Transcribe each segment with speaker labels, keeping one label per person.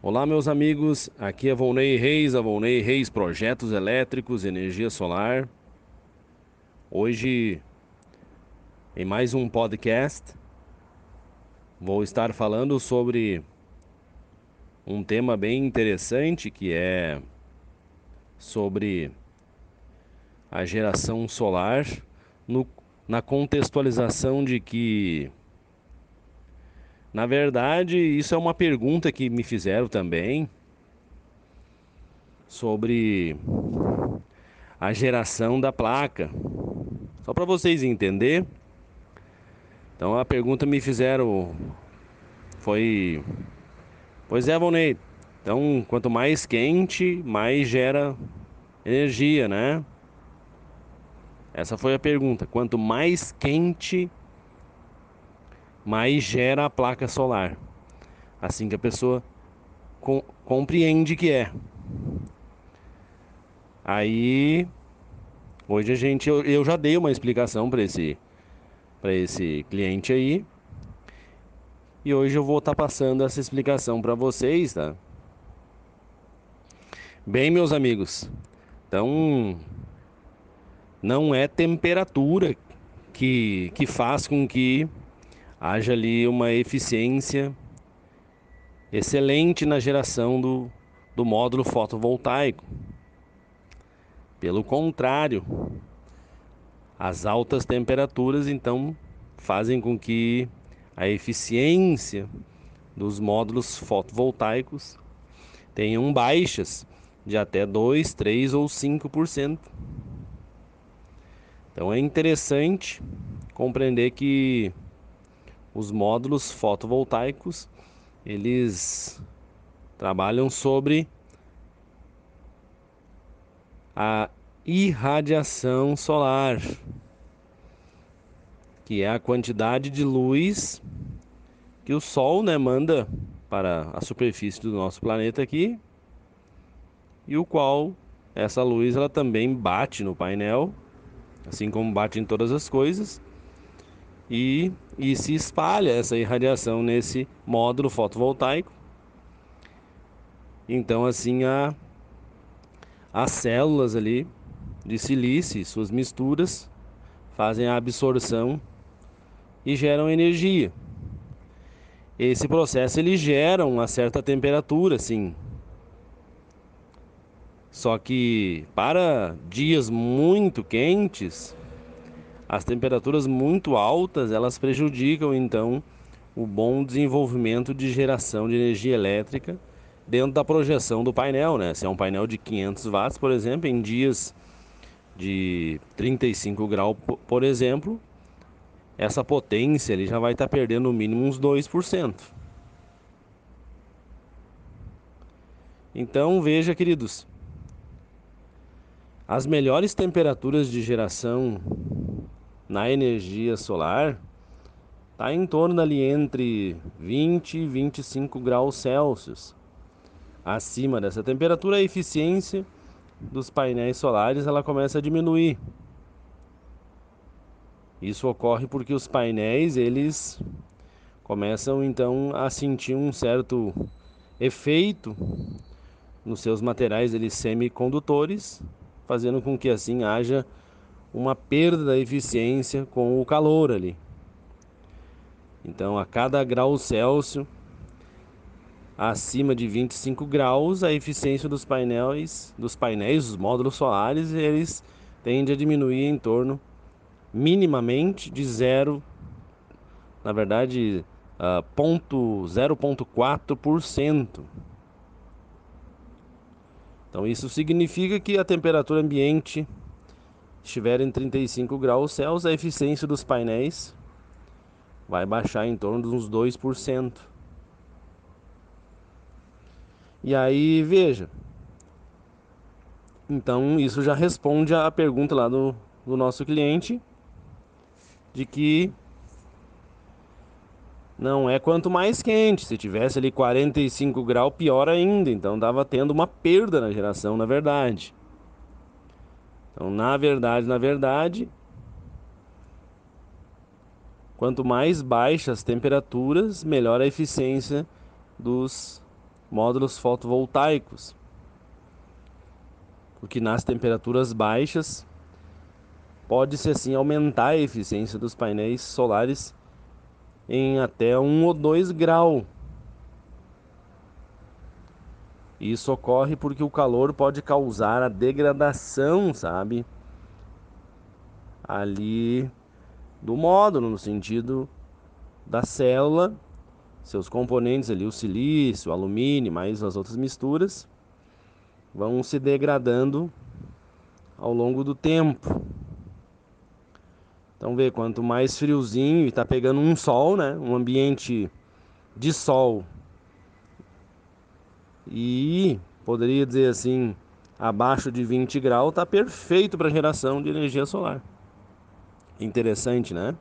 Speaker 1: Olá, meus amigos. Aqui é Volney Reis, a Volney Reis Projetos Elétricos, Energia Solar. Hoje, em mais um podcast, vou estar falando sobre um tema bem interessante que é sobre a geração solar no, na contextualização de que na verdade, isso é uma pergunta que me fizeram também sobre a geração da placa. Só para vocês entenderem. Então a pergunta me fizeram foi Pois é, Volney. Então, quanto mais quente, mais gera energia, né? Essa foi a pergunta. Quanto mais quente, mais gera a placa solar. Assim que a pessoa com, compreende que é. Aí, hoje a gente, eu, eu já dei uma explicação para esse, para esse cliente aí. E hoje eu vou estar tá passando essa explicação para vocês, tá? Bem, meus amigos, então não é temperatura que, que faz com que haja ali uma eficiência excelente na geração do, do módulo fotovoltaico. Pelo contrário, as altas temperaturas então fazem com que a eficiência dos módulos fotovoltaicos tenham baixas de até 2, 3 ou 5%. Então é interessante compreender que os módulos fotovoltaicos, eles trabalham sobre a irradiação solar, que é a quantidade de luz que o Sol né, manda para a superfície do nosso planeta aqui, e o qual essa luz ela também bate no painel, assim como bate em todas as coisas, e, e se espalha essa irradiação nesse módulo fotovoltaico. Então, assim, a, as células ali de silício, suas misturas, fazem a absorção e geram energia. Esse processo ele gera uma certa temperatura, sim. Só que para dias muito quentes, as temperaturas muito altas, elas prejudicam então o bom desenvolvimento de geração de energia elétrica dentro da projeção do painel, né? Se é um painel de 500 watts, por exemplo, em dias de 35 graus, por exemplo, essa potência ele já vai estar tá perdendo no mínimo uns 2%. Então veja, queridos, as melhores temperaturas de geração na energia solar está em torno ali entre 20 e 25 graus Celsius. Acima dessa temperatura, a eficiência dos painéis solares ela começa a diminuir. Isso ocorre porque os painéis eles começam então a sentir um certo efeito nos seus materiais eles semicondutores, fazendo com que assim haja uma perda da eficiência com o calor ali. Então, a cada grau Celsius acima de 25 graus, a eficiência dos painéis, dos painéis, dos módulos solares, eles tendem a diminuir em torno minimamente de zero, na verdade, uh, ponto 0,4%. Então isso significa que a temperatura ambiente estiver em 35 graus Celsius, a eficiência dos painéis vai baixar em torno de uns 2%. E aí, veja. Então, isso já responde à pergunta lá do, do nosso cliente de que não é quanto mais quente. Se tivesse ali 45 graus, pior ainda. Então, dava tendo uma perda na geração, na verdade. Então, na verdade, na verdade, quanto mais baixas as temperaturas, melhor a eficiência dos módulos fotovoltaicos. Porque nas temperaturas baixas pode-se assim aumentar a eficiência dos painéis solares em até 1 ou 2 graus. Isso ocorre porque o calor pode causar a degradação, sabe? Ali do módulo, no sentido da célula, seus componentes ali, o silício, o alumínio, mais as outras misturas, vão se degradando ao longo do tempo. Então vê, quanto mais friozinho e tá pegando um sol, né? Um ambiente de sol. E poderia dizer assim, abaixo de 20 graus tá perfeito para geração de energia solar. Interessante, né?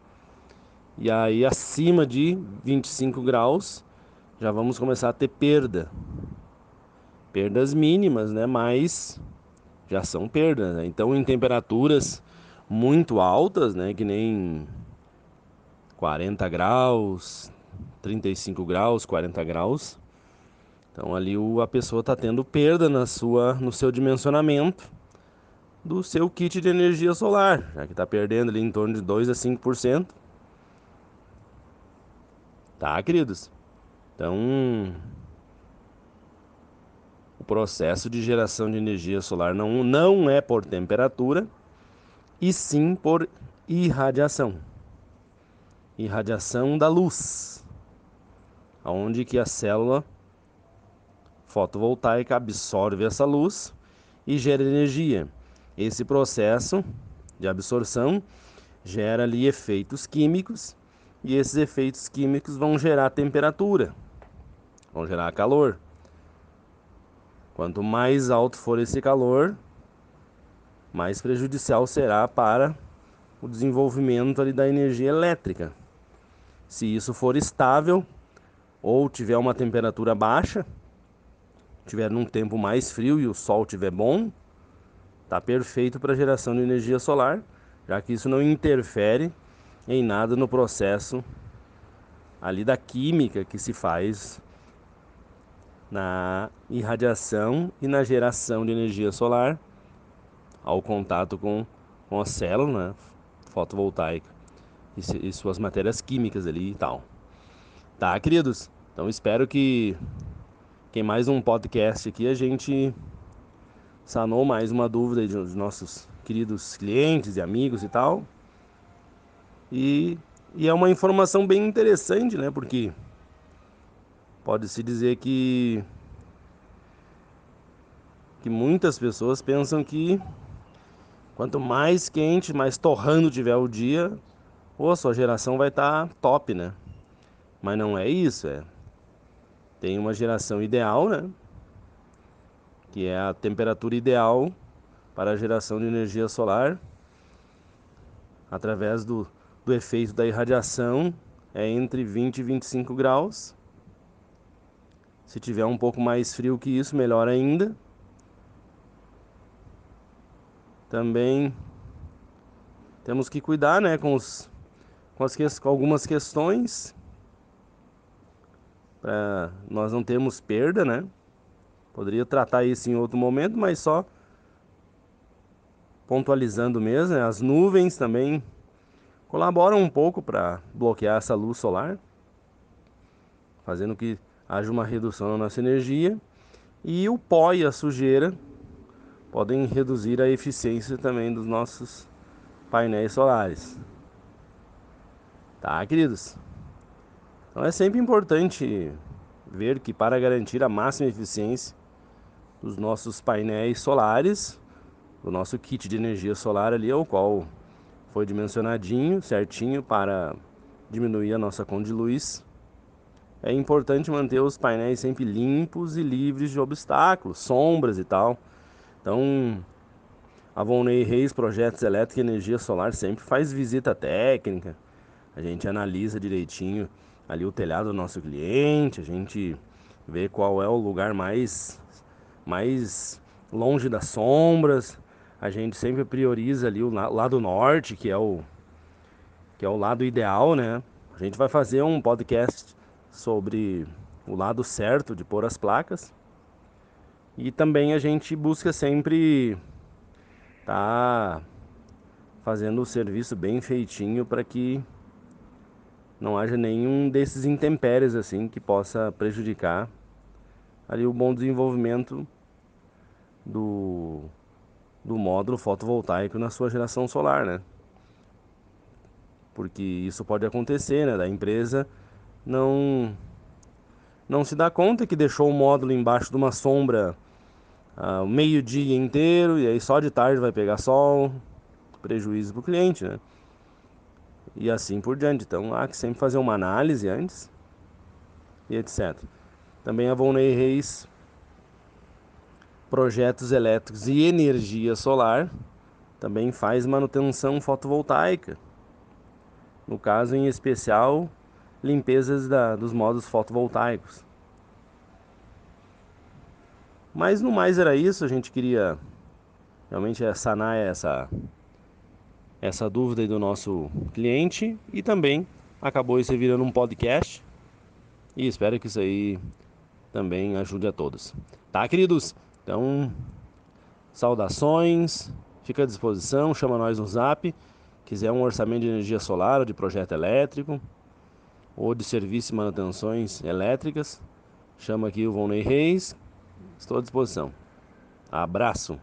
Speaker 1: E aí acima de 25 graus já vamos começar a ter perda. Perdas mínimas, né? Mas já são perdas. Né? Então em temperaturas muito altas, né, que nem 40 graus, 35 graus, 40 graus. Então ali a pessoa está tendo perda na sua, no seu dimensionamento do seu kit de energia solar, já que está perdendo ali em torno de 2 a 5%. Tá, queridos? Então, o processo de geração de energia solar não, não é por temperatura, e sim por irradiação. Irradiação da luz, onde que a célula fotovoltaica absorve essa luz e gera energia. Esse processo de absorção gera ali efeitos químicos e esses efeitos químicos vão gerar temperatura, vão gerar calor. Quanto mais alto for esse calor, mais prejudicial será para o desenvolvimento ali da energia elétrica. Se isso for estável ou tiver uma temperatura baixa, tiver num tempo mais frio e o sol tiver bom, tá perfeito para geração de energia solar, já que isso não interfere em nada no processo ali da química que se faz na irradiação e na geração de energia solar ao contato com, com a célula né, fotovoltaica e, e suas matérias químicas ali e tal. Tá, queridos? Então espero que mais um podcast aqui a gente sanou mais uma dúvida dos nossos queridos clientes e amigos e tal. E, e é uma informação bem interessante, né? Porque pode-se dizer que que muitas pessoas pensam que Quanto mais quente, mais torrando tiver o dia, ou a sua geração vai estar tá top, né? Mas não é isso, é. Tem uma geração ideal, né? Que é a temperatura ideal para a geração de energia solar através do, do efeito da irradiação é entre 20 e 25 graus. Se tiver um pouco mais frio que isso, melhor ainda. Também temos que cuidar, né, com, os, com, as, com algumas questões para nós não termos perda, né? Poderia tratar isso em outro momento, mas só pontualizando mesmo, né? as nuvens também colaboram um pouco para bloquear essa luz solar, fazendo que haja uma redução na nossa energia. E o pó e a sujeira podem reduzir a eficiência também dos nossos painéis solares. Tá, queridos? Então é sempre importante ver que para garantir a máxima eficiência dos nossos painéis solares, o nosso kit de energia solar ali, o qual foi dimensionadinho, certinho para diminuir a nossa conta de luz. É importante manter os painéis sempre limpos e livres de obstáculos, sombras e tal então, a Volney Reis Projetos Elétrica e Energia Solar sempre faz visita técnica. A gente analisa direitinho ali o telhado do nosso cliente, a gente vê qual é o lugar mais mais longe das sombras. A gente sempre prioriza ali o lado norte, que é o que é o lado ideal, né? A gente vai fazer um podcast sobre o lado certo de pôr as placas. E também a gente busca sempre tá fazendo o serviço bem feitinho para que não haja nenhum desses intempéries assim que possa prejudicar ali o bom desenvolvimento do, do módulo fotovoltaico na sua geração solar, né? Porque isso pode acontecer, né? Da empresa não não se dá conta que deixou o módulo embaixo de uma sombra uh, o meio-dia inteiro e aí só de tarde vai pegar sol, prejuízo para o cliente, né? E assim por diante. Então há que sempre fazer uma análise antes e etc. Também a Volney Reis Projetos Elétricos e Energia Solar também faz manutenção fotovoltaica. No caso em especial, limpezas da, dos modos fotovoltaicos. Mas no mais era isso, a gente queria realmente sanar essa essa dúvida do nosso cliente e também acabou isso virando um podcast. E espero que isso aí também ajude a todos. Tá, queridos? Então, saudações, fica à disposição, chama nós no Zap. Quiser um orçamento de energia solar ou de projeto elétrico ou de serviço e manutenções elétricas, chama aqui o Volney Reis. Estou à disposição. Abraço.